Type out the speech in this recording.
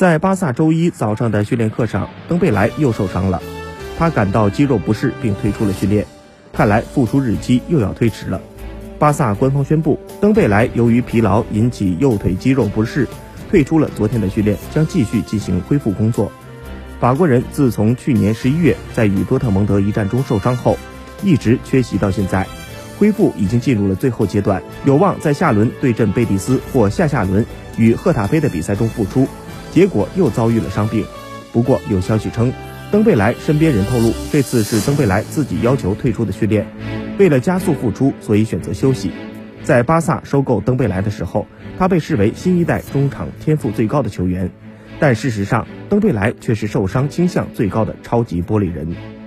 在巴萨周一早上的训练课上，登贝莱又受伤了，他感到肌肉不适并退出了训练，看来复出日期又要推迟了。巴萨官方宣布，登贝莱由于疲劳引起右腿肌肉不适，退出了昨天的训练，将继续进行恢复工作。法国人自从去年十一月在与多特蒙德一战中受伤后，一直缺席到现在，恢复已经进入了最后阶段，有望在下轮对阵贝蒂斯或下下轮与赫塔菲的比赛中复出。结果又遭遇了伤病。不过有消息称，登贝莱身边人透露，这次是登贝莱自己要求退出的训练。为了加速复出，所以选择休息。在巴萨收购登贝莱的时候，他被视为新一代中场天赋最高的球员，但事实上，登贝莱却是受伤倾向最高的超级玻璃人。